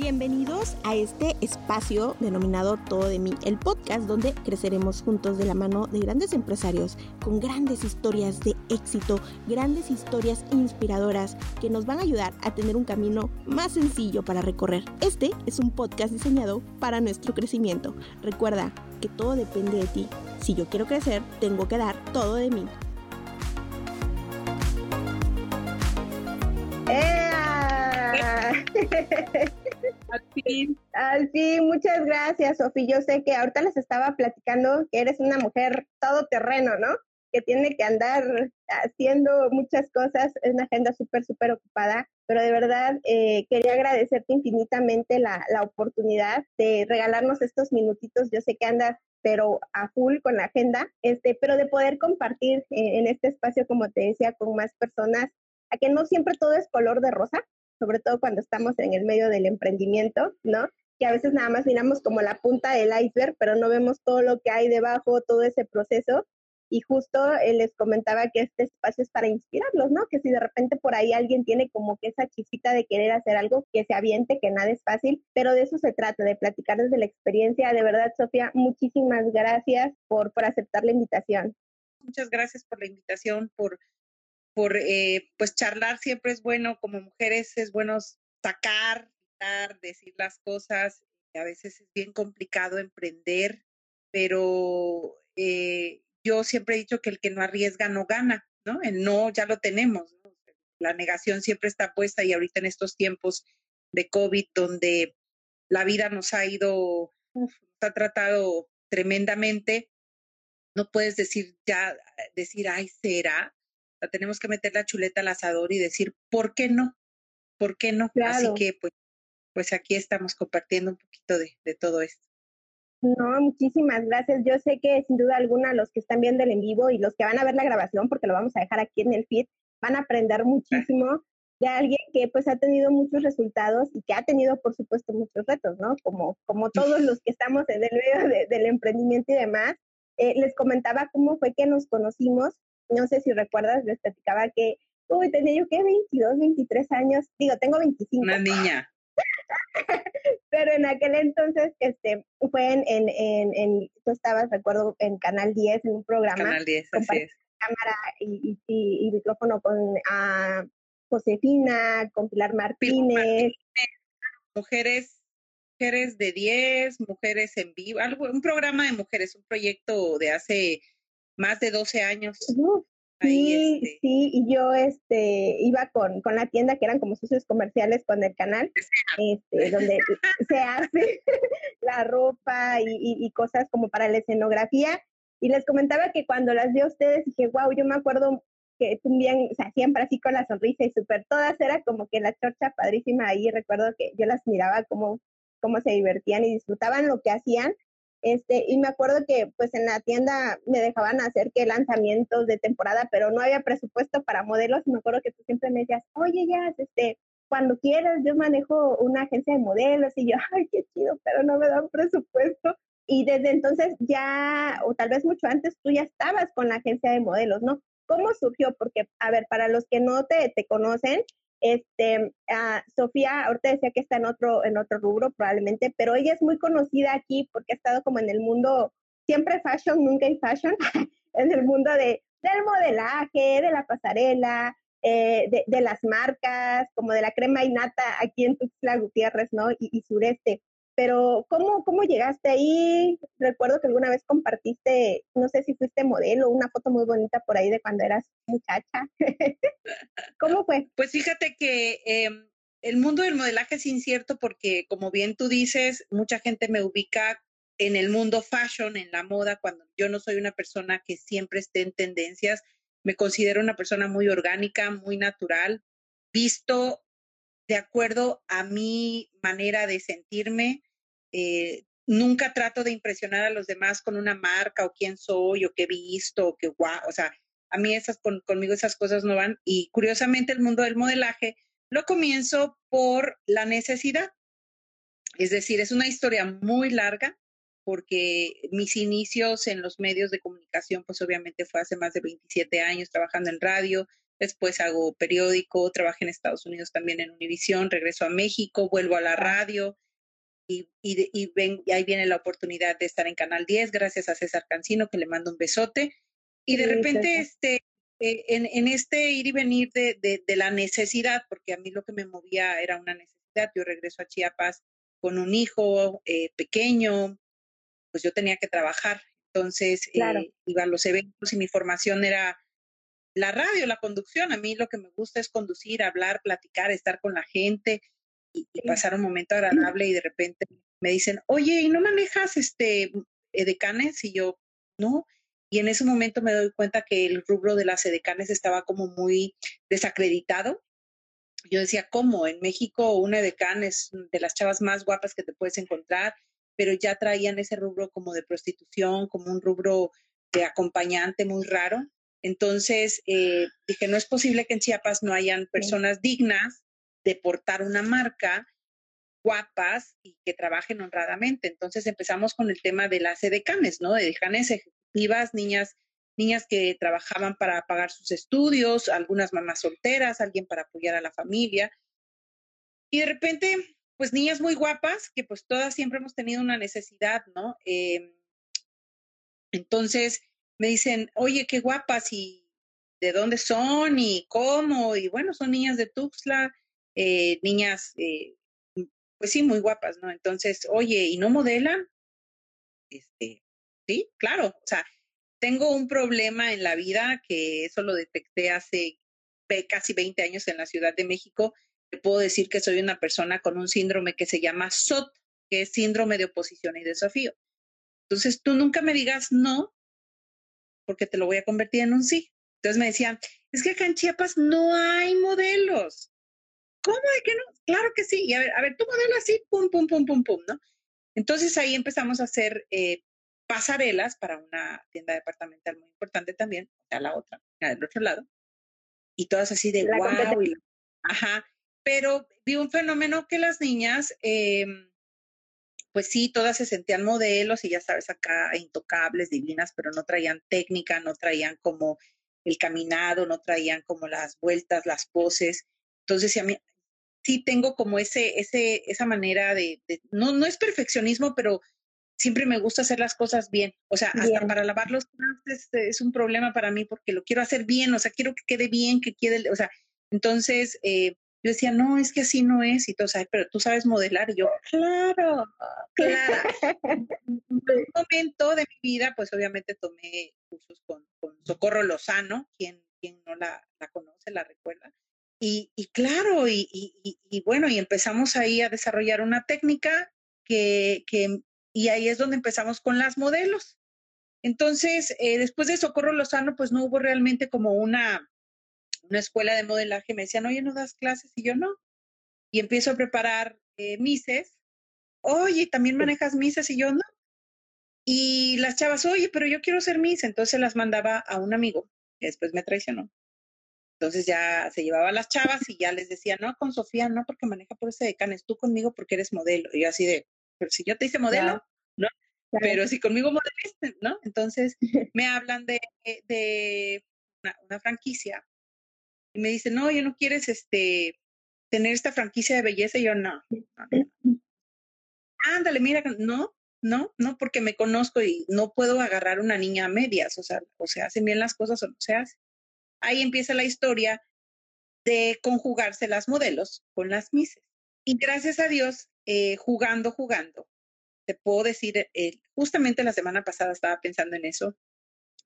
Bienvenidos a este espacio denominado Todo de mí, el podcast donde creceremos juntos de la mano de grandes empresarios con grandes historias de éxito, grandes historias inspiradoras que nos van a ayudar a tener un camino más sencillo para recorrer. Este es un podcast diseñado para nuestro crecimiento. Recuerda que todo depende de ti. Si yo quiero crecer, tengo que dar todo de mí. Al fin. Muchas gracias, Sofi. Yo sé que ahorita les estaba platicando que eres una mujer todoterreno, ¿no? Que tiene que andar haciendo muchas cosas, es una agenda súper, súper ocupada, pero de verdad eh, quería agradecerte infinitamente la, la oportunidad de regalarnos estos minutitos. Yo sé que andas pero a full con la agenda, este, pero de poder compartir eh, en este espacio, como te decía, con más personas, a que no siempre todo es color de rosa, sobre todo cuando estamos en el medio del emprendimiento, ¿no? Que a veces nada más miramos como la punta del iceberg, pero no vemos todo lo que hay debajo, todo ese proceso. Y justo eh, les comentaba que este espacio es para inspirarlos, ¿no? Que si de repente por ahí alguien tiene como que esa chispita de querer hacer algo, que se aviente, que nada es fácil, pero de eso se trata, de platicar desde la experiencia. De verdad, Sofía, muchísimas gracias por, por aceptar la invitación. Muchas gracias por la invitación, por por eh, pues charlar siempre es bueno, como mujeres es bueno sacar, decir las cosas, a veces es bien complicado emprender, pero eh, yo siempre he dicho que el que no arriesga no gana, ¿no? El no ya lo tenemos, La negación siempre está puesta y ahorita en estos tiempos de COVID donde la vida nos ha ido, nos ha tratado tremendamente, no puedes decir ya, decir, ay, será, tenemos que meter la chuleta al asador y decir, ¿por qué no? ¿Por qué no? Así que pues, pues aquí estamos compartiendo un poquito de, de todo esto. No, muchísimas gracias. Yo sé que sin duda alguna los que están viendo el en vivo y los que van a ver la grabación, porque lo vamos a dejar aquí en el feed, van a aprender muchísimo de alguien que pues ha tenido muchos resultados y que ha tenido por supuesto muchos retos, ¿no? Como, como todos los que estamos en el medio del emprendimiento y demás. Eh, les comentaba cómo fue que nos conocimos no sé si recuerdas, les platicaba que, uy, tenía yo que 22, 23 años, digo, tengo 25. Una niña. Pero en aquel entonces, este, fue en, en, en, tú estabas, recuerdo, en Canal 10, en un programa. Canal 10, así es. Cámara y, y, y, micrófono con uh, Josefina, con Pilar Martínez. Mujeres, mujeres de 10, mujeres en vivo, algo, un programa de mujeres, un proyecto de hace más de 12 años. sí, este sí, y yo este iba con, con la tienda que eran como socios comerciales con el canal, este, donde se hace la ropa y, y, cosas como para la escenografía. Y les comentaba que cuando las vi a ustedes dije, wow, yo me acuerdo que también, o sea, siempre así con la sonrisa y súper todas, era como que la chorcha padrísima ahí, recuerdo que yo las miraba como cómo se divertían y disfrutaban lo que hacían este, y me acuerdo que pues en la tienda me dejaban hacer que lanzamientos de temporada, pero no había presupuesto para modelos. Y me acuerdo que tú siempre me decías, oye, ya, este, cuando quieras, yo manejo una agencia de modelos. Y yo, ay, qué chido, pero no me dan presupuesto. Y desde entonces ya, o tal vez mucho antes, tú ya estabas con la agencia de modelos, ¿no? ¿Cómo surgió? Porque, a ver, para los que no te, te conocen, este, uh, Sofía, ahorita decía que está en otro, en otro rubro probablemente, pero ella es muy conocida aquí porque ha estado como en el mundo, siempre fashion, nunca hay fashion, en el mundo de, del modelaje, de la pasarela, eh, de, de, las marcas, como de la crema y nata aquí en Tuxtla Gutiérrez, ¿no? Y sureste. Pero, ¿cómo, ¿cómo llegaste ahí? Recuerdo que alguna vez compartiste, no sé si fuiste modelo, una foto muy bonita por ahí de cuando eras muchacha. ¿Cómo fue? Pues fíjate que em, el mundo del modelaje es incierto porque, como bien tú dices, mucha gente me ubica en el mundo fashion, en la moda, cuando yo no soy una persona que siempre esté en tendencias. Me considero una persona muy orgánica, muy natural, visto de acuerdo a mi manera de sentirme, eh, nunca trato de impresionar a los demás con una marca o quién soy o qué he visto o qué guau, o sea, a mí esas conmigo esas cosas no van y curiosamente el mundo del modelaje lo comienzo por la necesidad. Es decir, es una historia muy larga porque mis inicios en los medios de comunicación pues obviamente fue hace más de 27 años trabajando en radio, después hago periódico, trabajé en Estados Unidos también en Univisión, regreso a México, vuelvo a la radio y, y, y, ven, y ahí viene la oportunidad de estar en Canal 10 gracias a César Cancino, que le mando un besote. Y de repente, este, eh, en, en, este ir y venir de, de, de, la necesidad, porque a mí lo que me movía era una necesidad, yo regreso a Chiapas con un hijo eh, pequeño, pues yo tenía que trabajar. Entonces, claro. eh, iba a los eventos y mi formación era la radio, la conducción. A mí lo que me gusta es conducir, hablar, platicar, estar con la gente y, y pasar un momento agradable y de repente me dicen, oye, ¿y no manejas este edecanes? Y yo, no. Y en ese momento me doy cuenta que el rubro de las edecanes estaba como muy desacreditado. Yo decía, ¿cómo? En México una edecán es de las chavas más guapas que te puedes encontrar, pero ya traían ese rubro como de prostitución, como un rubro de acompañante muy raro. Entonces eh, dije, no es posible que en Chiapas no hayan personas dignas de portar una marca, guapas y que trabajen honradamente. Entonces empezamos con el tema de las edecanes, ¿no? Edecanes ejecutivas, niñas, niñas que trabajaban para pagar sus estudios, algunas mamás solteras, alguien para apoyar a la familia. Y de repente, pues niñas muy guapas, que pues todas siempre hemos tenido una necesidad, ¿no? Eh, entonces me dicen, oye, qué guapas y de dónde son y cómo. Y bueno, son niñas de Tuxtla, eh, niñas, eh, pues sí, muy guapas, ¿no? Entonces, oye, ¿y no modelan? Este, sí, claro. O sea, tengo un problema en la vida que eso lo detecté hace casi 20 años en la Ciudad de México. Te puedo decir que soy una persona con un síndrome que se llama SOT, que es síndrome de oposición y desafío. Entonces, tú nunca me digas no, porque te lo voy a convertir en un sí. Entonces me decían, es que acá en Chiapas no hay modelos. ¿Cómo de que no? Claro que sí. Y a ver, a ver, tu modelo así, pum, pum, pum, pum, pum, ¿no? Entonces ahí empezamos a hacer eh, pasarelas para una tienda departamental muy importante también, a la otra, del otro lado. Y todas así de La wow. Y, ajá. Pero vi un fenómeno que las niñas, eh, pues sí, todas se sentían modelos y ya sabes, acá intocables, divinas, pero no traían técnica, no traían como el caminado, no traían como las vueltas, las poses. Entonces, a mí sí tengo como ese, ese, esa manera de, de no, no es perfeccionismo, pero siempre me gusta hacer las cosas bien. O sea, bien. hasta para lavar los trastes es un problema para mí porque lo quiero hacer bien, o sea, quiero que quede bien, que quede, o sea, entonces eh, yo decía, no, es que así no es, y todo, ¿sabes? pero tú sabes modelar, y yo, claro, claro. en un momento de mi vida, pues obviamente tomé cursos con, con Socorro Lozano, quien, quien no la, la conoce, la recuerda, y, y claro, y, y, y, bueno, y empezamos ahí a desarrollar una técnica que, que y ahí es donde empezamos con las modelos. Entonces, eh, después de Socorro Lozano, pues no hubo realmente como una, una escuela de modelaje. Me decían, oye, ¿no das clases? Y yo no. Y empiezo a preparar eh, mises. Oye, ¿también manejas mises? Y yo no. Y las chavas, oye, pero yo quiero ser mis. Entonces las mandaba a un amigo, que después me traicionó. Entonces ya se llevaba a las chavas y ya les decía, no, con Sofía, no, porque maneja por ese decanes, tú conmigo porque eres modelo. Y yo así de, pero si yo te hice modelo, Claro. ¿no? Claro. Pero si conmigo modeliste, ¿no? Entonces me hablan de, de una, una franquicia y me dicen, no, yo no quieres este, tener esta franquicia de belleza. Y yo, no, no, no. Ándale, mira, no, no, no, porque me conozco y no puedo agarrar una niña a medias, o sea, o se hacen bien las cosas o no se hacen. Ahí empieza la historia de conjugarse las modelos con las mises. Y gracias a Dios, eh, jugando, jugando, te puedo decir, eh, justamente la semana pasada estaba pensando en eso.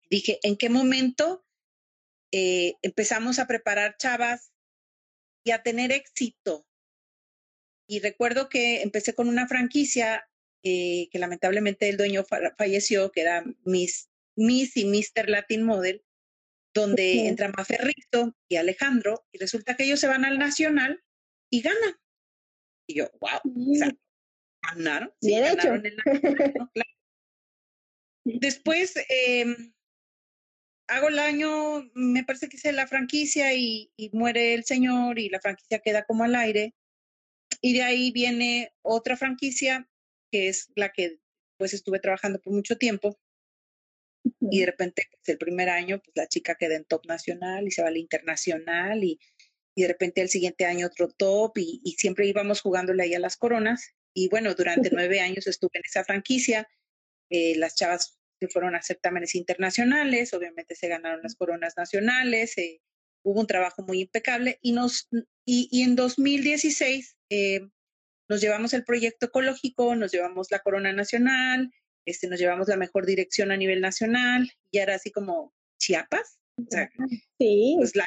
Dije, ¿en qué momento eh, empezamos a preparar chavas y a tener éxito? Y recuerdo que empecé con una franquicia que lamentablemente el dueño fa falleció, que era Miss, Miss y Mr. Latin Model, donde Sí. entra Maferrito y Alejandro, y resulta que ellos se van al Nacional y ganan. Y yo, wow, o sea, ganaron, sí, Bien hecho. ganaron el Nacional, ¿no? Claro. Después eh, hago el año, me parece que hice la franquicia y, y muere el señor y la franquicia queda como al aire. Y de ahí viene otra franquicia, que es la que pues estuve trabajando por mucho tiempo. Y de repente, pues, el primer año, pues la chica queda en top nacional y se va a la internacional y, y de repente el siguiente año otro top y, y, siempre íbamos jugándole ahí a las coronas. Y bueno, durante nueve años estuve en esa franquicia. Eh, las chavas que fueron a certámenes internacionales, obviamente se ganaron las coronas nacionales, eh, hubo un trabajo muy impecable y, nos, y, y en 2016 eh, nos llevamos el proyecto ecológico, nos llevamos la corona nacional, este, nos llevamos la mejor dirección a nivel nacional y era así como Chiapas. O sea, sí. Pues la,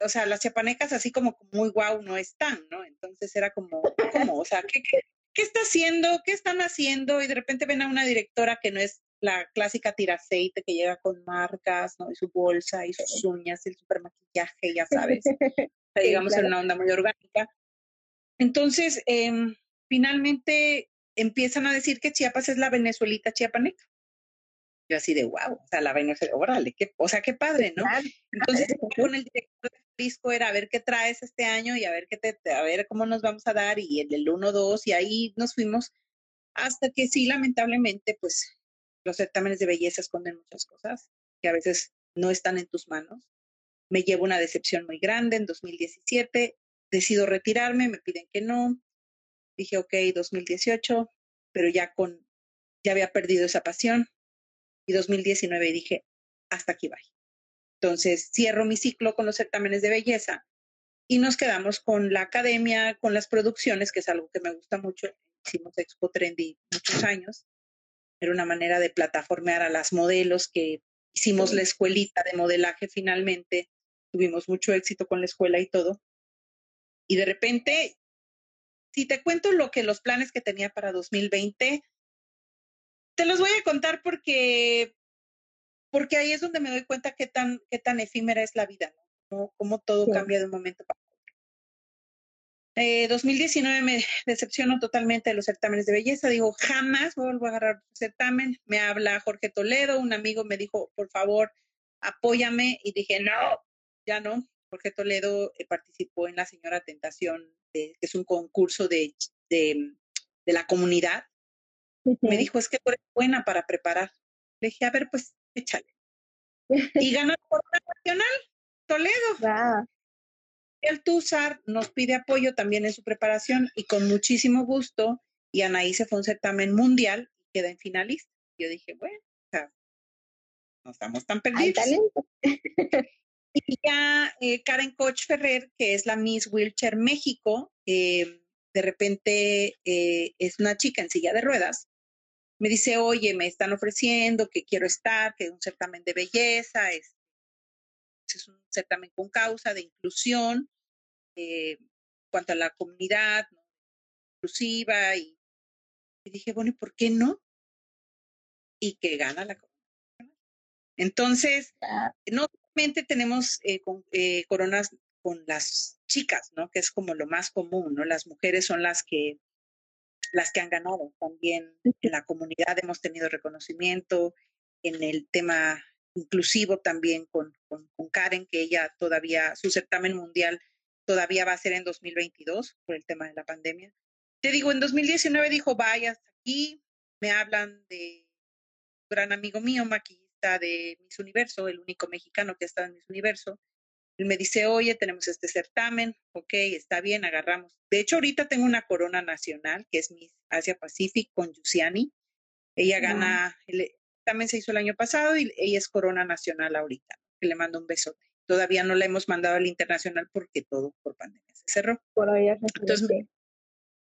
o sea, las chiapanecas así como muy guau no están, ¿no? Entonces era como, ¿cómo? O sea, ¿qué, qué, qué está haciendo? ¿Qué están haciendo? Y de repente ven a una directora que no es la clásica tira aceite que llega con marcas, ¿no? Y su bolsa y sus uñas, y el super maquillaje, ya sabes. O sea, digamos claro. en una onda muy orgánica. Entonces, eh, finalmente empiezan a decir que Chiapas es la Venezuelita chiapaneca. Yo así de wow, o sea, la Venezuela, órale, qué, o sea, qué padre, ¿no? Entonces, con el director de disco era a ver qué traes este año y a ver qué te, a ver cómo nos vamos a dar y el, el 1, 2 y ahí nos fuimos hasta que sí, lamentablemente, pues los certámenes de belleza esconden muchas cosas que a veces no están en tus manos. Me llevo una decepción muy grande en 2017, decido retirarme, me piden que no. Dije, ok, 2018, pero ya con, ya había perdido esa pasión. Y 2019 dije, hasta aquí va. Entonces cierro mi ciclo con los certámenes de belleza y nos quedamos con la academia, con las producciones, que es algo que me gusta mucho. Hicimos Expo Trendy muchos años era una manera de plataformear a las modelos que hicimos la escuelita de modelaje finalmente, tuvimos mucho éxito con la escuela y todo. Y de repente, si te cuento lo que los planes que tenía para 2020, te los voy a contar porque porque ahí es donde me doy cuenta qué tan qué tan efímera es la vida, ¿no? Cómo, todo sí. cambia de un momento para eh, 2019 me decepcionó totalmente de los certámenes de belleza. Digo, jamás vuelvo a agarrar un certamen. Me habla Jorge Toledo, un amigo me dijo, por favor, apóyame. Y dije, no, ya no. Jorge Toledo eh, participó en La Señora Tentación, que es un concurso de, de, de la comunidad. Uh -huh. Me dijo, es que tú eres buena para preparar. Le dije, a ver, pues échale. y ganó por nacional, Toledo. Wow. El TUSAR nos pide apoyo también en su preparación y con muchísimo gusto. Y Anaí se fue a un certamen mundial y queda en finalista. Yo dije, bueno, o sea, no estamos tan perdidos. y ya eh, Karen Koch Ferrer, que es la Miss Wheelchair México, eh, de repente eh, es una chica en silla de ruedas. Me dice, oye, me están ofreciendo que quiero estar, que es un certamen de belleza, es, es un certamen con causa de inclusión eh, cuanto a la comunidad ¿no? inclusiva y, y, dije, bueno, ¿y por qué no? Y que gana la comunidad. Entonces, no tenemos eh, con, eh, coronas con las chicas, ¿no? Que es como lo más común, ¿no? Las mujeres son las que las que han ganado. También en la comunidad hemos tenido reconocimiento en el tema inclusivo también con, con, con, Karen, que ella todavía, su certamen mundial todavía va a ser en 2022 por el tema de la pandemia. Te digo, en 2019 dijo, vaya, hasta aquí me hablan de un gran amigo mío, maquillista de Miss Universo, el único mexicano que ha estado en Miss Universo. Él me dice, oye, tenemos este certamen, ok, está bien, agarramos. De hecho, ahorita tengo una corona nacional, que es Miss Asia Pacific con Yusiani. Ella gana, el certamen se hizo el año pasado y ella es corona nacional ahorita, que le mando un besote. Todavía no la hemos mandado al internacional porque todo por pandemia se cerró. Por ahí Entonces,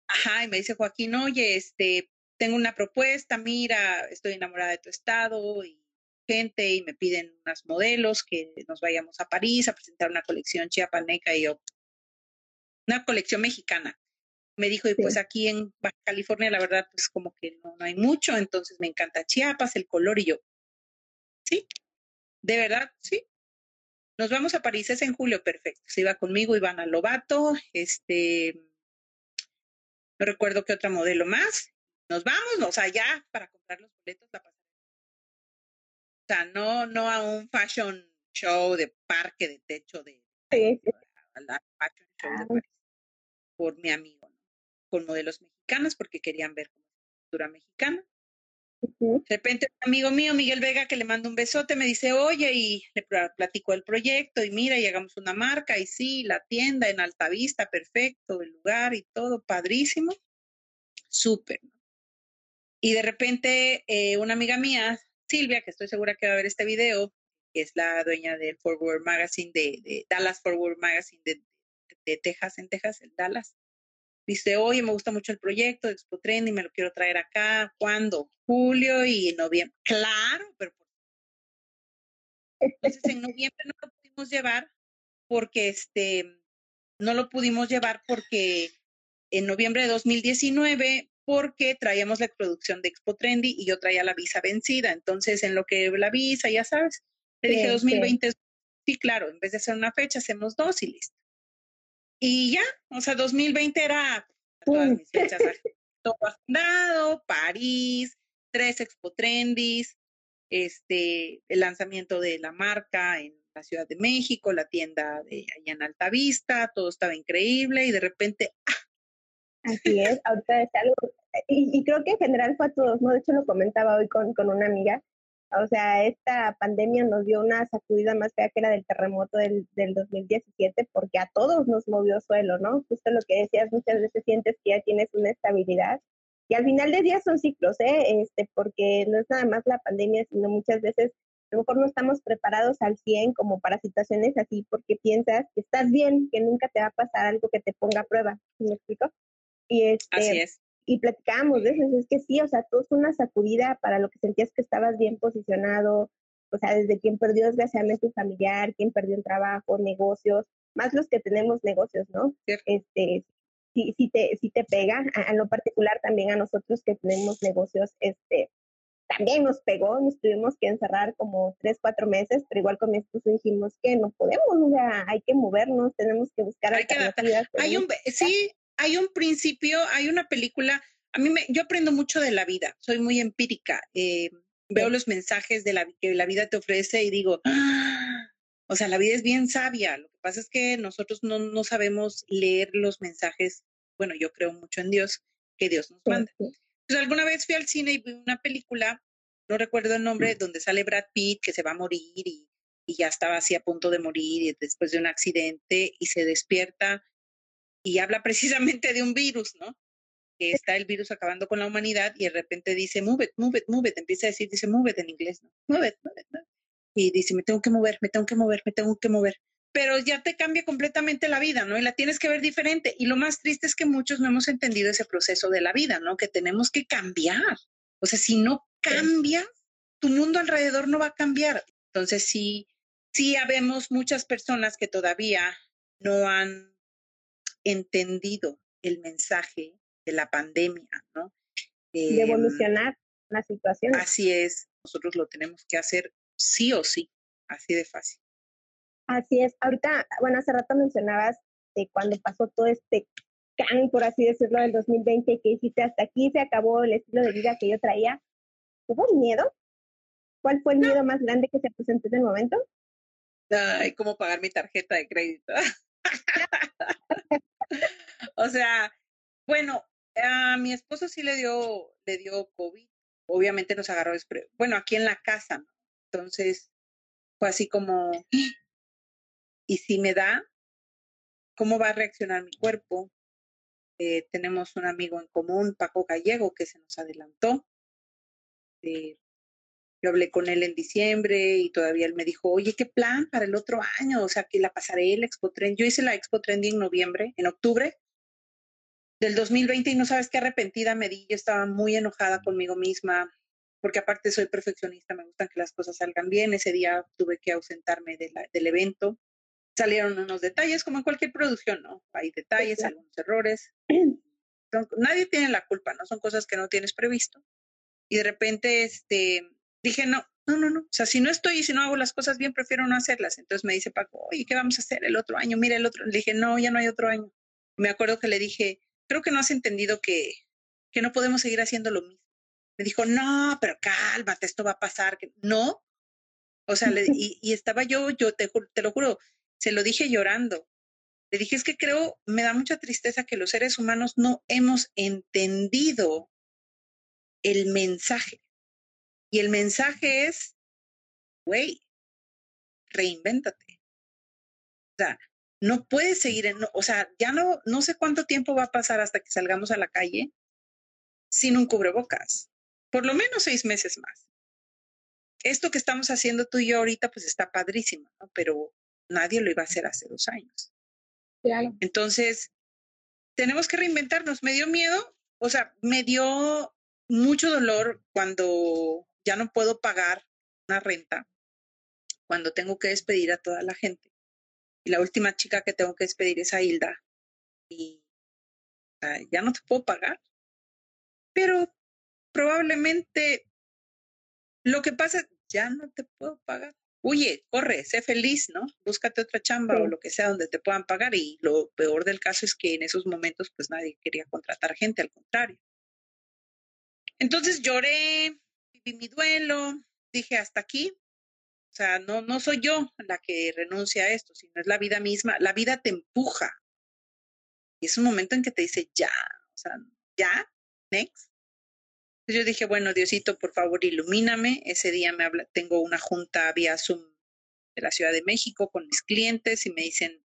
ajá, y me dice Joaquín, oye, este, tengo una propuesta, mira, estoy enamorada de tu estado y gente y me piden unas modelos que nos vayamos a París a presentar una colección chiapaneca y yo, una colección mexicana. Me dijo, y sí. pues aquí en Baja California, la verdad, pues como que no, no hay mucho, entonces me encanta Chiapas, el color, y yo, sí, de verdad, sí, nos vamos a París, es en julio, perfecto. Se iba conmigo Ivana Lobato, este, no recuerdo qué otra modelo más. Nos vamos, o sea, ya para comprar los boletos la. O sea, no, no a un fashion show de parque de techo de, sí. a la fashion show de París, por mi amigo, ¿no? con modelos mexicanas porque querían ver cultura mexicana. De repente, un amigo mío, Miguel Vega, que le manda un besote, me dice, oye, y le platico el proyecto, y mira, llegamos una marca, y sí, la tienda en Altavista, perfecto, el lugar y todo, padrísimo, súper. Y de repente, eh, una amiga mía, Silvia, que estoy segura que va a ver este video, que es la dueña del Forward Magazine, de, Dallas Forward Magazine de, Texas, en Texas, el Dallas, dice, oye, me gusta mucho el proyecto de Expo Trend y me lo quiero traer acá. ¿Cuándo? Julio y noviembre. Claro, pero entonces en noviembre no lo pudimos llevar porque este no lo pudimos llevar porque en noviembre de 2019 porque traíamos la producción de Expo Trendy y yo traía la visa vencida. Entonces, en lo que la visa, ya sabes, le dije 2020, sí, claro, en vez de hacer una fecha, hacemos dos y listo. Y ya, o sea, 2020 era todas mis fechas. Todo agendado, París, tres Expo Trendis, este, el lanzamiento de la marca en la Ciudad de México, la tienda de allá en Altavista, todo estaba increíble y de repente, ¡ah! Así es, ahorita es algo, y, creo que en general fue a todos, ¿no? De hecho lo comentaba hoy con, con una amiga, o sea, esta pandemia nos dio una sacudida más fea que la del terremoto del, del 2017 porque a todos nos movió suelo, ¿no? Justo lo que decías, muchas veces sientes que ya tienes una estabilidad y al final de día son ciclos, ¿eh? Este, porque no es nada más la pandemia, sino muchas veces a lo mejor no estamos preparados al 100 como para situaciones así porque piensas que estás bien, que nunca te va a pasar algo que te ponga a prueba, ¿me explico? Y este, así es y platicábamos de eso, es que sí, o sea, todo es una sacudida para lo que sentías que estabas bien posicionado, o sea, desde quien perdió desgraciadamente su familiar, quien perdió un trabajo, negocios, más los que tenemos negocios, ¿no? Este, sí, sí te, sí te pega, a, lo particular también a nosotros que tenemos negocios, este, también nos pegó, nos tuvimos que encerrar como tres, cuatro meses, pero igual con mi esposo dijimos que no podemos, o sea, hay que movernos, tenemos que buscar hay alternativas. hay un, sí, hay un principio, hay una película, a mí me, yo aprendo mucho de la vida, soy muy empírica, eh, veo los mensajes de la, que la vida te ofrece y digo, ¡Ah! o sea, la vida es bien sabia, lo que pasa es que nosotros no, no sabemos leer los mensajes, bueno, yo creo mucho en Dios, que Dios nos manda. Pues alguna vez fui al cine y vi una película, no recuerdo el nombre, donde sale Brad Pitt que se va a morir y, y ya estaba así a punto de morir y después de un accidente y se despierta y habla precisamente de un virus, ¿no? Que está el virus acabando con la humanidad y de repente dice, move it, move it, move it. Empieza a decir, dice, move it en inglés, ¿no? Move it, move it, Y dice, me tengo que mover, me tengo que mover, me tengo que mover. Pero ya te cambia completamente la vida, ¿no? Y la tienes que ver diferente. Y lo más triste es que muchos no hemos entendido ese proceso de la vida, ¿no? Que tenemos que cambiar. O sea, si no cambias, tu mundo alrededor no va a cambiar. Entonces, sí, sí habemos muchas personas que todavía no han entendido el mensaje de la pandemia, ¿no? de em, evolucionar la situación. Así es, nosotros lo tenemos que hacer sí o sí, así de fácil. Así es. Ahorita, bueno, hace rato mencionabas de cuando pasó todo este can, por así decirlo, del 2020, que dijiste hasta aquí se acabó el estilo de vida que yo traía. ¿Hubo miedo? ¿Cuál fue el miedo más grande que se presentó en el momento? Ay, cómo pagar mi tarjeta de crédito. o sea, bueno, a mi esposo sí le dio, le dio COVID. Obviamente nos agarró, bueno, aquí en la casa, ¿no? Entonces, fue así como, ¿y si me da? ¿Cómo va a reaccionar mi cuerpo? Eh, tenemos un amigo en común, Paco Gallego, que se nos adelantó. Eh, yo hablé con él en diciembre y todavía él me dijo, oye, ¿qué plan para el otro año? O sea, que la pasaré el Expo Trend. Yo hice la Expo Trend en noviembre, en octubre del 2020 y no sabes qué arrepentida me di. Yo estaba muy enojada conmigo misma porque aparte soy perfeccionista, me gustan que las cosas salgan bien. Ese día tuve que ausentarme del evento. Salieron unos detalles, como en cualquier producción, ¿no? Hay detalles, algunos errores. nadie tiene la culpa, ¿no? Son cosas que no tienes previsto. Y de repente, este, dije, no, no, no, no. O sea, si no estoy y si no hago las cosas bien, prefiero no hacerlas. Entonces me dice Paco, oye, ¿qué vamos a hacer el otro año? Mira el otro. Le dije, no, ya no hay otro año. Me acuerdo que le dije, creo que no has entendido que, que no podemos seguir haciendo lo mismo. Me dijo, no, pero cálmate, esto va a pasar. No. O sea, le, y, y, estaba yo, yo te, te lo juro, se lo dije llorando. Le dije, es que creo, me da mucha tristeza que los seres humanos no hemos entendido el mensaje Y el mensaje es, güey, reinvéntate. O sea, no puedes seguir en, o sea, ya no, no sé cuánto tiempo va a pasar hasta que salgamos a la calle sin un cubrebocas. Por lo menos seis meses más. Esto que estamos haciendo tú y yo ahorita, pues está padrísimo, ¿no? Pero nadie lo iba a hacer hace dos años. Entonces, tenemos que reinventarnos. Me dio miedo, o sea, me dio mucho dolor cuando ya no puedo pagar una renta, cuando tengo que despedir a toda la gente. Y la última chica que tengo que despedir es a Hilda. Y ya no te puedo pagar. Pero probablemente lo que pasa, ya no te puedo pagar huye, corre, sé feliz, ¿no? Búscate otra chamba o lo que sea donde te puedan pagar. Y lo peor del caso es que en esos momentos, pues nadie quería contratar gente, al contrario. Entonces lloré, mi duelo, dije hasta aquí. O sea, no, no soy yo la que renuncia a esto, sino es la vida misma. La vida te empuja. Y es un momento en que te dice, ya, o sea, ya, next. Yo dije, bueno, Diosito, por favor, ilumíname. Ese día me habla, tengo una junta vía Zoom de la Ciudad de México con mis clientes y me dicen,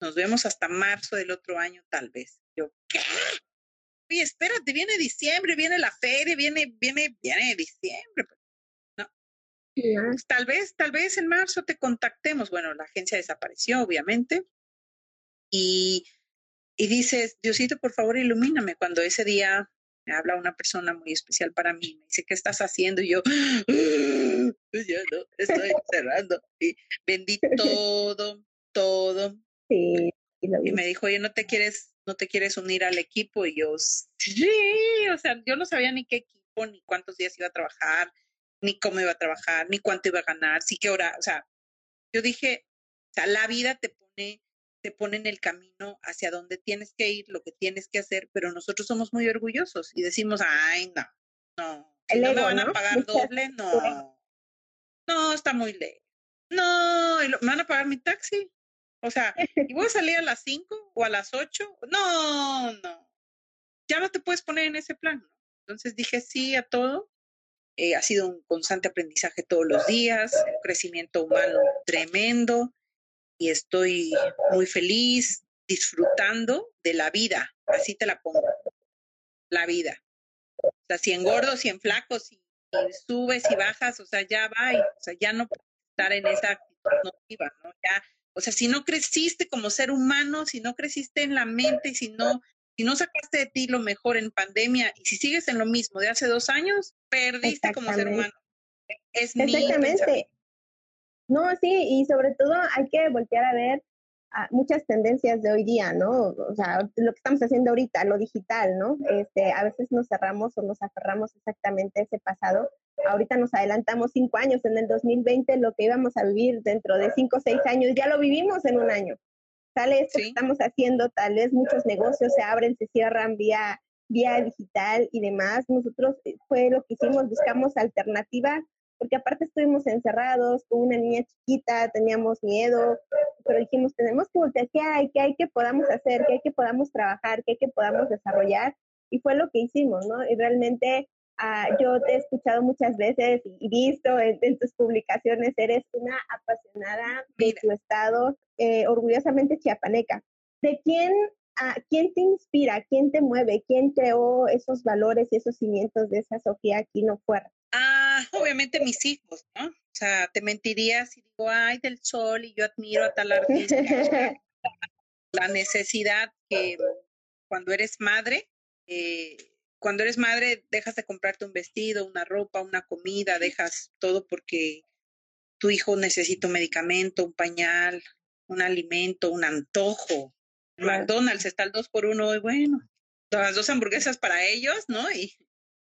nos vemos hasta marzo del otro año, tal vez. Yo, ¿qué? Oye, espérate, viene diciembre, viene la feria, viene, viene, viene diciembre. Pues, no. Pues, tal vez, tal vez en marzo te contactemos. Bueno, la agencia desapareció, obviamente. Y, y dices, Diosito, por favor, ilumíname. Cuando ese día me habla una persona muy especial para mí, me dice, ¿qué estás haciendo? Y yo, yo no, estoy cerrando. Y vendí todo, todo. Sí, y me dijo, oye, ¿no te quieres, no te quieres unir al equipo? Y yo, sí, o sea, yo no sabía ni qué equipo, ni cuántos días iba a trabajar, ni cómo iba a trabajar, ni cuánto iba a ganar, sí qué hora, o sea, yo dije, o sea, la vida te pone te pone en el camino hacia donde tienes que ir, lo que tienes que hacer, pero nosotros somos muy orgullosos y decimos, ay, no, no, si no me van a pagar doble, no, no, está muy lejos, no, ¿me van a pagar mi taxi? O sea, ¿y voy a salir a las 5 o a las 8? No, no, ya no te puedes poner en ese plan, ¿no? Entonces dije sí a todo. Eh, ha sido un constante aprendizaje todos los días, un crecimiento humano tremendo y estoy muy feliz disfrutando de la vida, así te la pongo, la vida. O sea, si engordos, si en flacos, si, subes y bajas, o sea, ya va, o sea, ya no estar en esa actitud nociva, ¿no? Ya, o sea, si no creciste como ser humano, si no creciste en la mente, si no, si no sacaste de ti lo mejor en pandemia y si sigues en lo mismo de hace dos años, perdiste como ser humano. Es Exactamente. No, sí, y sobre todo hay que voltear a ver muchas tendencias de hoy día, ¿no? O sea, lo que estamos haciendo ahorita, lo digital, ¿no? Este, a veces nos cerramos o nos aferramos exactamente a ese pasado. Ahorita nos adelantamos cinco años, en el 2020 lo que íbamos a vivir dentro de cinco o seis años, ya lo vivimos en un año. Tal esto que estamos haciendo, tal vez muchos negocios se abren, se cierran vía, vía digital y demás. Nosotros eh, fue lo que hicimos, buscamos alternativas porque aparte estuvimos encerrados con una niña chiquita, teníamos miedo, pero dijimos, tenemos que voltear, ¿qué hay? ¿Qué hay que podamos hacer? ¿Qué hay que podamos trabajar? ¿Qué hay que podamos desarrollar? Y fue lo que hicimos, ¿no? Y realmente ah, yo te he escuchado muchas veces y visto en, tus publicaciones, eres una apasionada de tu estado, eh, orgullosamente chiapaneca. ¿De quién, uh, quién te inspira? ¿Quién te mueve? ¿Quién creó esos valores y esos cimientos de esa Sofía aquí no fuera? Ah, obviamente mis hijos, ¿no? O sea, te mentiría si digo, ay, del sol y yo admiro a tal artista. la necesidad que cuando eres madre, eh, cuando eres madre dejas de comprarte un vestido, una ropa, una comida, dejas todo porque tu hijo necesita un medicamento, un pañal, un alimento, un antojo. McDonald's está el dos por uno y bueno, las dos hamburguesas para ellos, ¿no? Y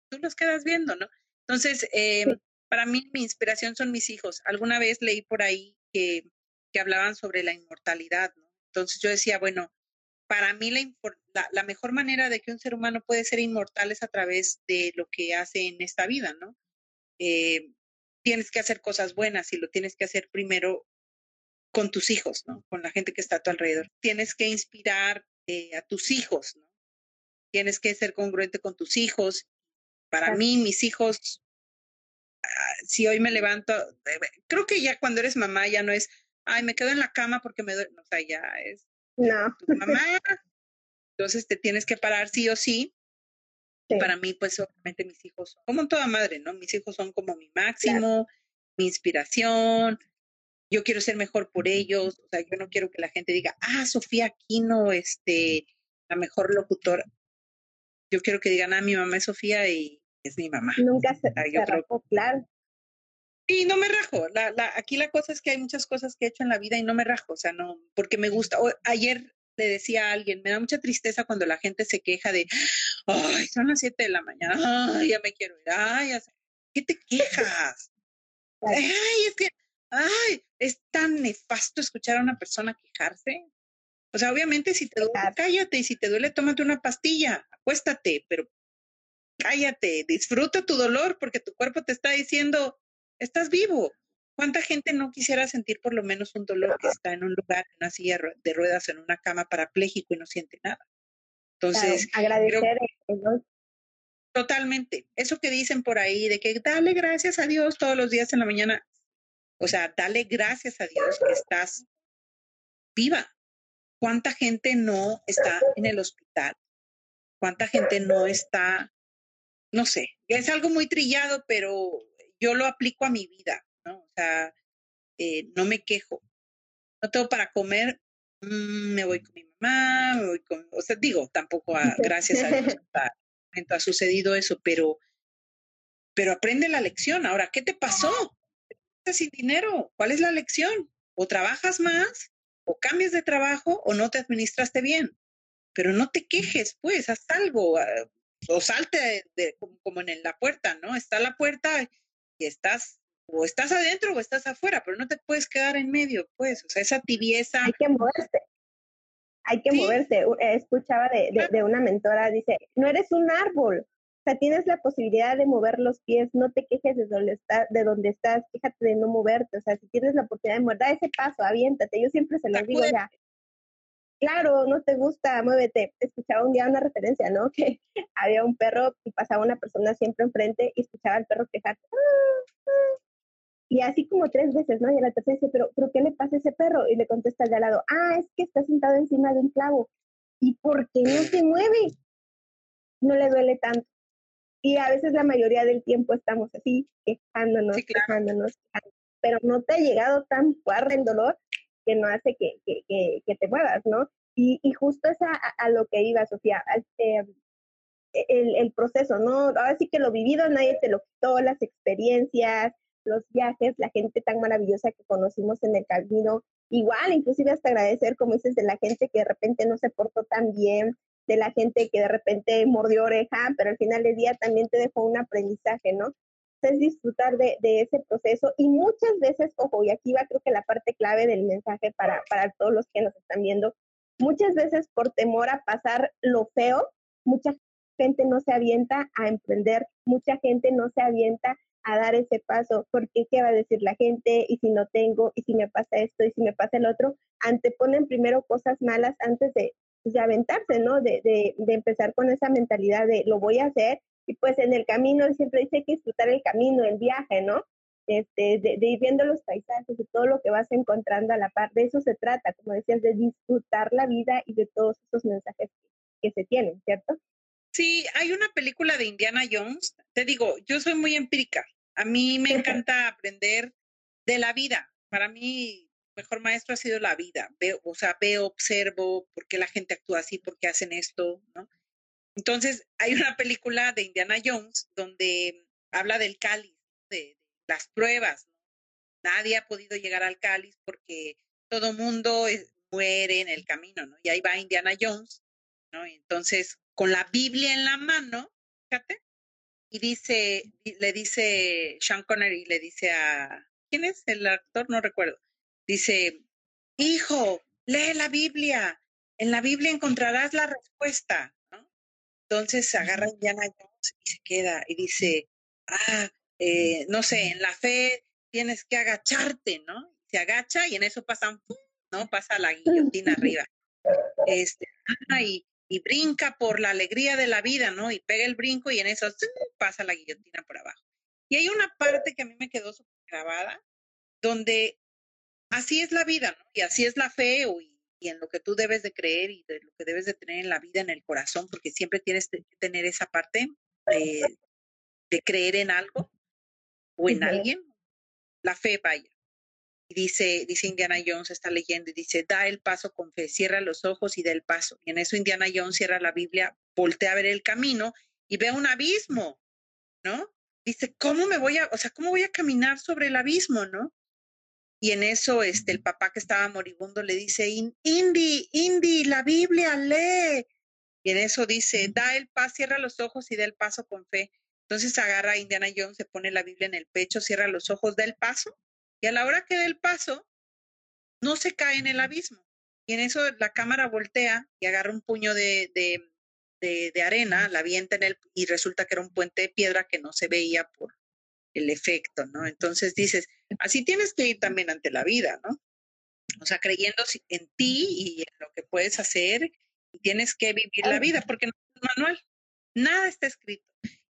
tú los quedas viendo, ¿no? Entonces, eh, para mí mi inspiración son mis hijos. Alguna vez leí por ahí que, que hablaban sobre la inmortalidad, ¿no? Entonces yo decía, bueno, para mí la, la, mejor manera de que un ser humano puede ser inmortal es a través de lo que hace en esta vida, ¿no? Eh, tienes que hacer cosas buenas y lo tienes que hacer primero con tus hijos, ¿no? Con la gente que está a tu alrededor. Tienes que inspirar eh, a tus hijos, ¿no? Tienes que ser congruente con tus hijos para mí, mis hijos si hoy me levanto, eh, creo que ya cuando eres mamá ya no es, ay, me quedo en la cama porque me duele, o sea, ya es no. tu mamá, entonces te tienes que parar sí o sí. Para mí, pues obviamente mis hijos son como toda madre, ¿no? Mis hijos son como mi máximo, mi inspiración, yo quiero ser mejor por ellos, o sea, yo no quiero que la gente diga, ah, Sofía Aquino, este, la mejor locutora. Yo quiero que digan, ah, mi mamá es Sofía y es mi mamá. Nunca se, claro. Y no me rajo. La, la, aquí la cosa es que hay muchas cosas que he hecho en la vida y no me rajo, o sea, no, porque me gusta. ayer le decía a alguien, me da mucha tristeza cuando la gente se queja de, ay, son las 7 de la mañana, ay, ya me quiero ir, ay, ¿qué te quejas? Ay, es que, ay, es tan nefasto escuchar a una persona quejarse. O sea, obviamente si te duele, cállate, y si te duele, tómate una pastilla, acuéstate, pero cállate, disfruta tu dolor porque tu cuerpo te está diciendo, estás vivo. ¿Cuánta gente no quisiera sentir por lo menos un dolor que está en un lugar, en una silla de ruedas, en una cama parapléjico y no siente nada? Entonces, agradecer. totalmente. Eso que dicen por ahí de que dale gracias a Dios todos los días en la mañana. O sea, dale gracias a Dios que estás viva. ¿Cuánta gente no está en el hospital? ¿Cuánta gente no está, no sé, es algo muy trillado, pero yo lo aplico a mi vida, ¿no? O sea, eh, no me quejo. No tengo para comer, mm, me voy con mi mamá, me voy con, o sea, digo, tampoco a, gracias a Dios ha sucedido eso, pero, pero aprende la lección. Ahora, ¿qué te pasó? ¿Estás sin dinero? ¿Cuál es la lección? O trabajas más, o cambias de trabajo, o no te administraste bien. Pero no te quejes, pues, haz algo. O salte de, como, en la puerta, ¿no? Está la puerta y estás o estás adentro o estás afuera, pero no te puedes quedar en medio, pues, o sea, esa tibieza. Hay que moverse. Hay que moverse. Escuchaba de, de, una mentora, dice, no eres un árbol, o sea, tienes la posibilidad de mover los pies, no te quejes de donde, está, de donde estás, fíjate de no moverte, o sea, si tienes la oportunidad de mover, da ese paso, aviéntate, yo siempre se lo digo ya. Claro, no te gusta, muévete. Escuchaba un día una referencia, ¿no? Que había un perro y pasaba una persona siempre enfrente y escuchaba al perro quejarse. Y así como tres veces, ¿no? Y a la tercera dice, pero, pero ¿qué le pasa a ese perro? Y le contesta al de al lado, ah, es que está sentado encima de un clavo. ¿Y por qué no se mueve? No le duele tanto. Y a veces la mayoría del tiempo estamos así, quejándonos, quejándonos, pero no te ha llegado tan fuerte el dolor que no hace que, que, que, te muevas, ¿no? Y, y justo es a, lo que iba, Sofía, eh, el, el, proceso, ¿no? Ahora sí que lo vivido nadie te lo quitó, las experiencias, los viajes, la gente tan maravillosa que conocimos en el camino. Igual, inclusive hasta agradecer, como dices, de la gente que de repente no se portó tan bien, de la gente que de repente mordió oreja, pero al final del día también te dejó un aprendizaje, ¿no? Es disfrutar de, de ese proceso y muchas veces, ojo, y aquí va creo que la parte clave del mensaje para, para todos los que nos están viendo, muchas veces por temor a pasar lo feo, mucha gente no se avienta a emprender, mucha gente no se avienta a dar ese paso, porque qué va a decir la gente, y si no tengo, y si me pasa esto, y si me pasa el otro, anteponen primero cosas malas antes de, pues, de aventarse, ¿no? De, de, de, empezar con esa mentalidad de lo voy a hacer, y pues en el camino, siempre dice que disfrutar el camino, el viaje, ¿no? Este, de, de, ir viendo los paisajes y todo lo que vas encontrando a la par, de eso se trata, como decías, de disfrutar la vida y de todos esos mensajes que se tienen, ¿cierto? Sí, hay una película de Indiana Jones. Te digo, yo soy muy empírica. A mí me encanta aprender de la vida. Para mí, mejor maestro ha sido la vida. Veo, o sea, veo, observo por qué la gente actúa así, por qué hacen esto, ¿no? Entonces, hay una película de Indiana Jones donde habla del cáliz, de, las pruebas. Nadie ha podido llegar al cáliz porque todo mundo muere en el camino, ¿no? Y ahí va Indiana Jones, ¿no? entonces, con la Biblia en la mano, fíjate, y dice, le dice Sean Connery, le dice a, ¿quién es el actor? No recuerdo. Dice, hijo, lee la Biblia, en la Biblia encontrarás la respuesta. Entonces agarra a Indiana Jones y se queda y dice, ah, eh, no sé, en la fe tienes que agacharte, ¿no? Se agacha y en eso pasan, ¿no? Pasa la guillotina arriba. Este, y, y brinca por la alegría de la vida, ¿no? Y pega el brinco y en eso pasa la guillotina por abajo. Y hay una parte que a mí me quedó grabada, donde así es la vida, ¿no? Y así es la fe y, y, en lo que tú debes de creer y de lo que debes de tener en la vida, en el corazón, porque siempre tienes que tener esa parte de, de creer en algo o en alguien. La fe, vaya. Y dice, dice Indiana Jones, está leyendo y dice, da el paso con fe, cierra los ojos y da el paso. Y en eso Indiana Jones cierra la Biblia, voltea a ver el camino y ve un abismo, ¿no? Dice, ¿cómo me voy a, o sea, cómo voy a caminar sobre el abismo, no? Y en eso, este, el papá que estaba moribundo le dice, Indy, Indy, la Biblia, lee. Y en eso dice, da el paso, cierra los ojos y da el paso con fe. Entonces agarra a Indiana Jones, se pone la Biblia en el pecho, cierra los ojos, da el paso. Y a la hora que da el paso, no se cae en el abismo. Y en eso la cámara voltea y agarra un puño de, de, de, de arena, la avienta en el, y resulta que era un puente de piedra que no se veía por, el efecto, ¿no? Entonces dices, así tienes que ir también ante la vida, ¿no? O sea, creyendo en ti y en lo que puedes hacer y tienes que vivir la vida porque no es manual, nada está escrito.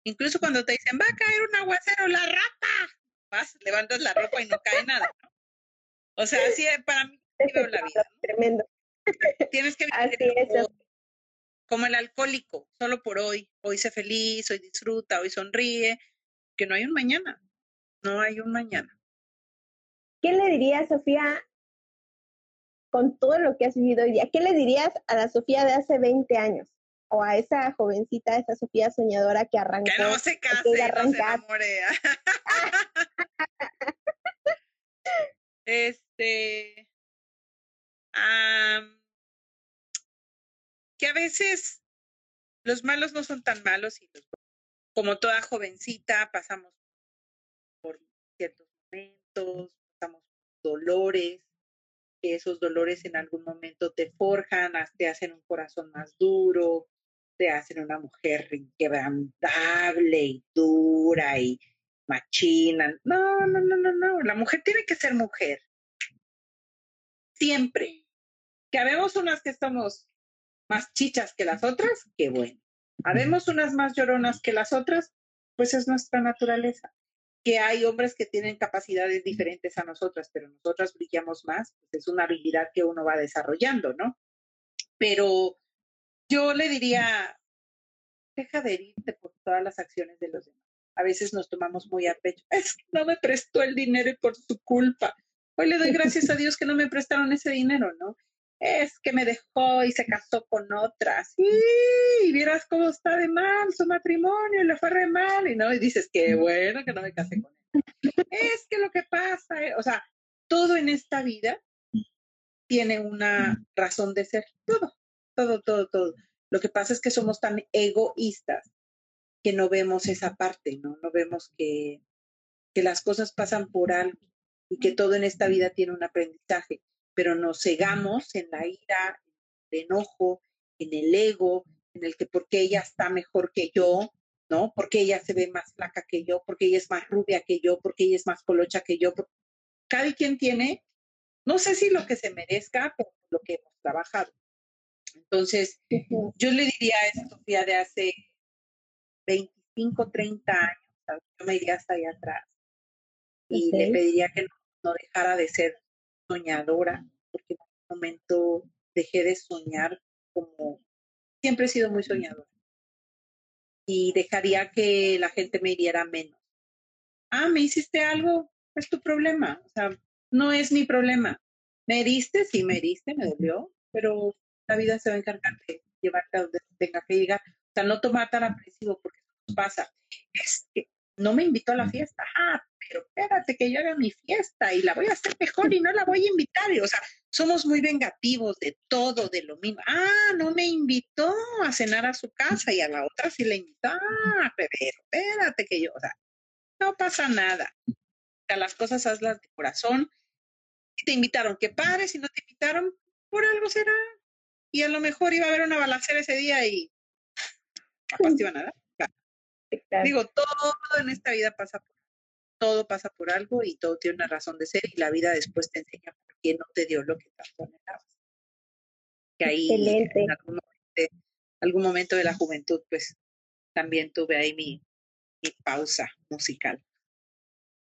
Incluso cuando te dicen, va a caer un aguacero, la rapa, vas, levantas la ropa y no cae nada, ¿no? O sea, así para mí veo la vida. ¿no? Tremendo. Tienes que vivir como, como el alcohólico, solo por hoy. Hoy sé feliz, hoy disfruta, hoy sonríe, no hay un mañana, no hay un mañana. ¿Qué le dirías, Sofía, con todo lo que has vivido hoy día? ¿Qué le dirías a la Sofía de hace 20 años? O a esa jovencita, esa Sofía soñadora que arrancó. Que no se case, que no se enamore. este. que a veces los malos no son tan malos y los como toda jovencita, pasamos por ciertos momentos, pasamos por dolores, que esos dolores en algún momento te forjan, te hacen un corazón más duro, te hacen una mujer inquebrantable y dura y machina. No, no, no, no, no. La mujer tiene que ser mujer. Siempre. Que habemos unas que somos más chichas que las otras, qué bueno. Habemos unas más lloronas que las otras, pues es nuestra naturaleza. Que hay hombres que tienen capacidades diferentes a nosotras, pero nosotras brillamos más, pues es una habilidad que uno va desarrollando, ¿no? Pero yo le diría, deja de herirte por todas las acciones de los demás. A veces nos tomamos muy a pecho. Es que no me prestó el dinero y por su culpa. Hoy le doy gracias a Dios que no me prestaron ese dinero, ¿no? Es que me dejó y se casó con otras. Y vieras cómo está de mal su matrimonio, le fue re mal. Y no, y dices, qué bueno que no me casé con él. es que lo que pasa, eh, o sea, todo en esta vida tiene una razón de ser. Todo, todo, todo, todo. Lo que pasa es que somos tan egoístas que no vemos esa parte, ¿no? No vemos que, que las cosas pasan por algo y que todo en esta vida tiene un aprendizaje pero nos cegamos en la ira, en el enojo, en el ego, en el que porque ella está mejor que yo, ¿no? Porque ella se ve más flaca que yo, porque ella es más rubia que yo, porque ella es más colocha que yo. Cada quien tiene, no sé si lo que se merezca, pero lo que hemos trabajado. Entonces, yo le diría a Sofía de hace 25, 30 años, yo me iría hasta allá atrás y le pediría que no dejara de ser soñadora, porque en un momento dejé de soñar como siempre he sido muy soñadora. Y dejaría que la gente me hiriera menos. Ah, me hiciste algo, es tu problema. O sea, no es mi problema. Me heriste, sí me heriste, me dolió, pero la vida se va a encargar de llevarte a donde tenga que llegar. O sea, no tomar tan apresivo porque nos pasa. Es que no me invitó a la fiesta. Ah, pero espérate que yo haga mi fiesta y la voy a hacer mejor y no la voy a invitar. o sea, somos muy vengativos de todo, de lo mismo. Ah, no me invitó a cenar a su casa y a la otra sí le invitó. Ah, pero espérate que yo, o sea, no pasa nada. O sea, las cosas hazlas de corazón. Si te invitaron, que padre, si no te invitaron, por algo será. Y a lo mejor iba a haber una balacera ese día y no te iban a dar. Digo, todo en esta vida pasa por todo pasa por algo y todo tiene una razón de ser y la vida después te enseña por qué no te dio lo que tanto anhelabas. Que ahí en algún momento, de la juventud, pues también tuve ahí mi, mi pausa musical.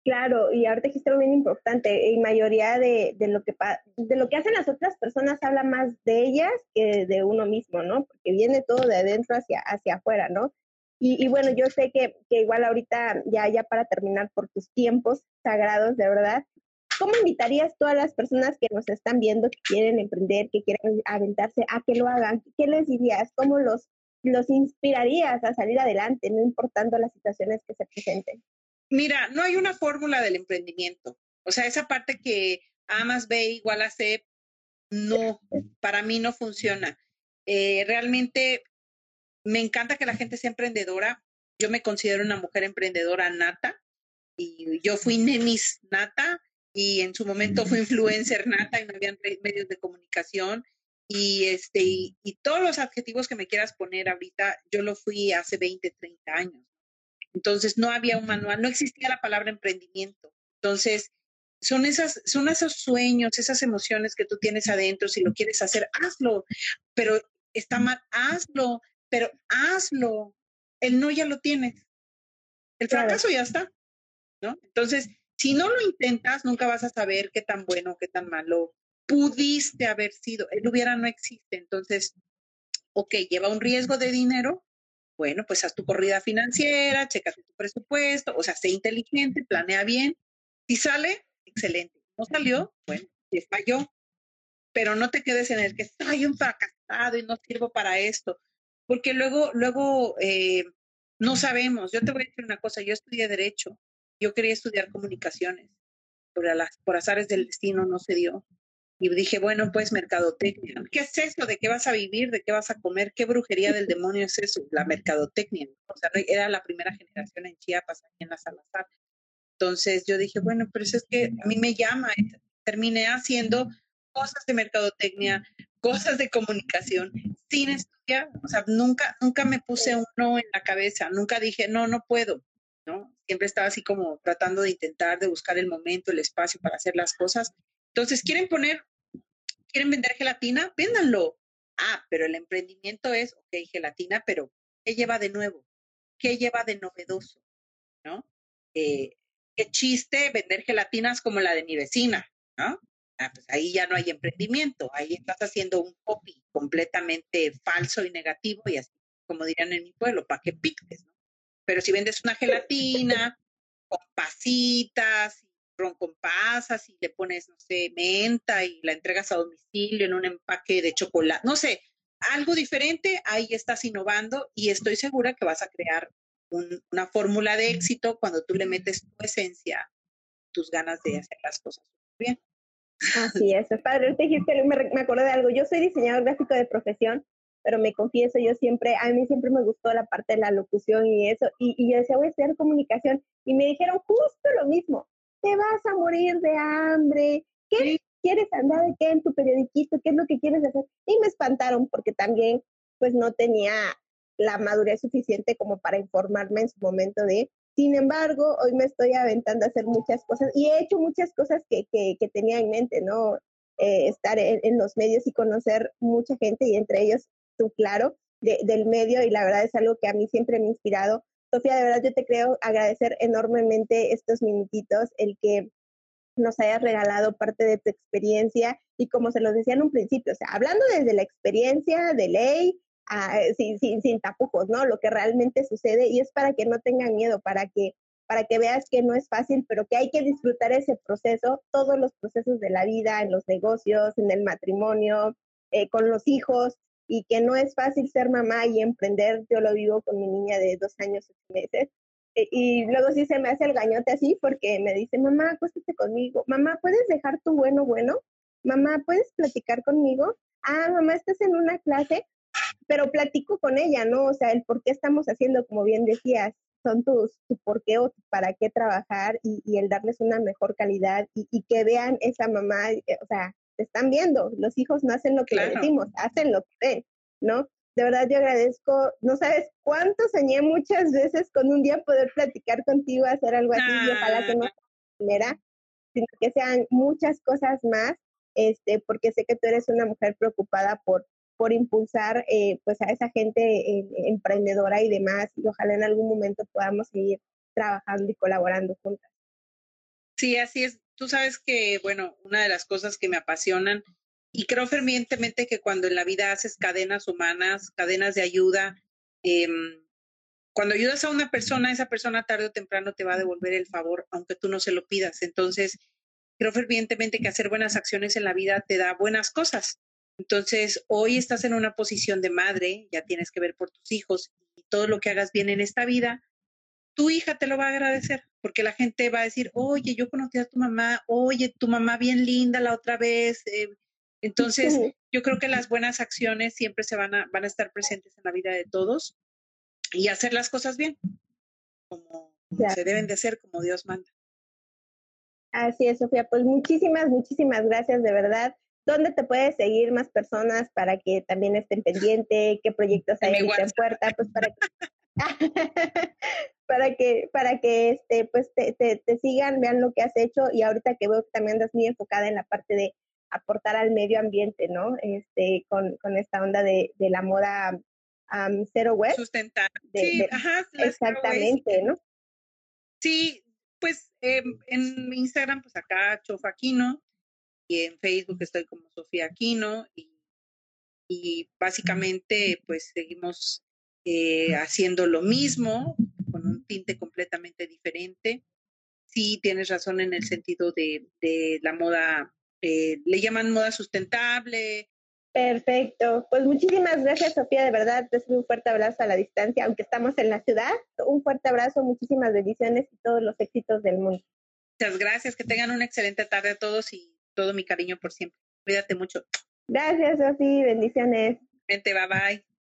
Claro, y ahorita dijiste algo bien importante, y mayoría de, de, lo que de lo que hacen las otras personas habla más de ellas que de uno mismo, ¿no? Porque viene todo de adentro hacia, hacia afuera, ¿no? Y, y bueno, yo sé que, que, igual ahorita, ya, ya para terminar por tus tiempos sagrados, de verdad, ¿cómo invitarías todas las personas que nos están viendo, que quieren emprender, que quieren aventarse a que lo hagan? ¿Qué les dirías? ¿Cómo los, los inspirarías a salir adelante, no importando las situaciones que se presenten? Mira, no hay una fórmula del emprendimiento. O sea, esa parte que A más B igual a C, no, para mí no funciona. Eh, realmente me encanta que la gente sea emprendedora. Yo me considero una mujer emprendedora nata y yo fui nenis nata y en su momento fui influencer nata y no había medios de comunicación y este y, y, todos los adjetivos que me quieras poner ahorita yo lo fui hace 20, 30 años. Entonces no había un manual, no existía la palabra emprendimiento. Entonces, son esas, son esos sueños, esas emociones que tú tienes adentro. Si lo quieres hacer, hazlo. Pero está mal, hazlo, pero hazlo. El no ya lo tienes. El fracaso ya está. ¿No? Entonces, si no lo intentas, nunca vas a saber qué tan bueno, qué tan malo pudiste haber sido. El hubiera no existe. Entonces, ok, lleva un riesgo de dinero, bueno, pues haz tu corrida financiera, chécate tu presupuesto, o sea, sé inteligente, planea bien. Si sale, excelente. No salió, bueno, se falló. Pero no te quedes en el que estoy un fracasado y no sirvo para esto. Porque luego, luego eh, no sabemos. Yo te voy a decir una cosa, yo estudié Derecho, yo quería estudiar comunicaciones, pero las, por azares del destino no se dio. Y dije, bueno, pues mercadotecnia. ¿Qué es eso? ¿De qué vas a vivir? ¿De qué vas a comer? ¿Qué brujería del demonio es eso? La mercadotecnia. O sea, era la primera generación en Chiapas, aquí en la Salazar. Entonces yo dije, bueno, pero eso es que a mí me llama. Terminé haciendo cosas de mercadotecnia, cosas de comunicación, sin estudiar. O sea, nunca, nunca me puse uno en la cabeza. Nunca dije, no, no puedo. ¿no? Siempre estaba así como tratando de intentar, de buscar el momento, el espacio para hacer las cosas entonces, ¿quieren poner, quieren vender gelatina? Véndanlo. Ah, pero el emprendimiento es, ok, gelatina, pero ¿qué lleva de nuevo? ¿Qué lleva de novedoso? ¿No? Eh, qué chiste vender gelatinas como la de mi vecina, ¿no? Ah, pues ahí ya no hay emprendimiento, ahí estás haciendo un copy completamente falso y negativo y así, como dirían en mi pueblo, para que piques, ¿no? Pero si vendes una gelatina con pasitas ron con pasas y le pones, no sé, menta y la entregas a domicilio en un empaque de chocolate, no sé, algo diferente, ahí estás innovando y estoy segura que vas a crear una fórmula de éxito cuando tú le metes tu esencia, tus ganas de hacer las cosas bien. Así es, padre. Usted dijiste, me, me acuerdo de algo. Yo soy diseñador gráfico de profesión, pero me confieso, yo siempre, a mí siempre me gustó la parte de la locución y eso. Y, y yo decía, voy a estudiar comunicación. Y me dijeron justo lo mismo te vas a morir de hambre, ¿qué quieres andar de qué en tu periodiquito? ¿Qué es lo que quieres hacer? Y me espantaron porque también pues no tenía la madurez suficiente como para informarme en su momento de, sin embargo, hoy me estoy aventando a hacer muchas cosas y he hecho muchas cosas que, que, tenía en mente, ¿no? Eh, estar en, los medios y conocer mucha gente y entre ellos tú, claro, del medio y la verdad es algo que a mí siempre me ha inspirado Sofía, de verdad yo te creo agradecer enormemente estos minutitos, el que nos hayas regalado parte de tu experiencia y como se los decía en un principio, o sea, hablando desde la experiencia de ley, sin, sin, sin tapujos, ¿no? Lo que realmente sucede y es para que no tengan miedo, para que para que veas que no es fácil, pero que hay que disfrutar ese proceso, todos los procesos de la vida, en los negocios, en el matrimonio, eh, con los hijos, y que no es fácil ser mamá y emprender. Yo lo vivo con mi niña de dos años, ocho meses. E, y luego sí se me hace el gañote así porque me dice, mamá, acuéstate conmigo. Mamá, ¿puedes dejar tu bueno bueno? Mamá, ¿puedes platicar conmigo? Ah, mamá, estás en una clase, pero platico con ella, ¿no? O sea, el por qué estamos haciendo, como bien decías, son tus, tu por qué o para qué trabajar y, y el darles una mejor calidad y, y, que vean esa mamá, eh, o sea, te están viendo. Los hijos no hacen lo que le decimos, hacen lo que ven, ¿no? De verdad yo agradezco, no sabes cuánto soñé muchas veces con un día poder platicar contigo, hacer algo así, y ojalá que no sea la primera, sino que sean muchas cosas más, este, porque sé que tú eres una mujer preocupada por, por impulsar eh, pues a esa gente emprendedora y demás, y ojalá en algún momento podamos seguir trabajando y colaborando juntas. Sí, así es. Tú sabes que, bueno, una de las cosas que me apasionan y creo fervientemente que cuando en la vida haces cadenas humanas, cadenas de ayuda, em, cuando ayudas a una persona, esa persona tarde o temprano te va a devolver el favor, aunque tú no se lo pidas. Entonces, creo fervientemente que hacer buenas acciones en la vida te da buenas cosas. Entonces, hoy estás en una posición de madre, ya tienes que ver por tus hijos y todo lo que hagas bien en esta vida, tu hija te lo va a agradecer, porque la gente va a decir, oye, yo conocí a tu mamá, oye, tu mamá bien linda la otra vez. Eh". entonces, yo creo que las buenas acciones siempre se van a, van a estar presentes en la vida de todos y hacer las cosas bien, como, se deben de hacer, como Dios manda. Así es, Sofía. Pues muchísimas, muchísimas gracias, de verdad. ¿Dónde te puedes seguir más personas para que también estén pendientes? ¿Qué proyectos hay en puerta? Pues para que, para que, para que este, pues te, te, sigan, vean lo que has hecho y ahorita que veo que también andas muy enfocada en la parte de aportar al medio ambiente, ¿no? Este, con, con esta onda de, de la moda cero web. Sustentable. sí, ajá. Exactamente, ¿no? Sí, pues em, en Instagram, pues acá Chofa Aquino, y en Facebook estoy como Sofía Aquino, y, y básicamente pues seguimos eh, haciendo lo mismo, con un tinte completamente diferente. Sí, tienes razón en el sentido de, de la moda, eh, le llaman moda sustentable, Perfecto. Pues muchísimas gracias, Sofía. De verdad, te un fuerte abrazo a la distancia, aunque estamos en la ciudad. Un fuerte abrazo, muchísimas bendiciones y todos los éxitos del mundo. Muchas gracias. Que tengan una excelente tarde a todos y todo mi cariño por siempre. Cuídate mucho. Gracias, Sofía. Bendiciones. Vente, bye bye.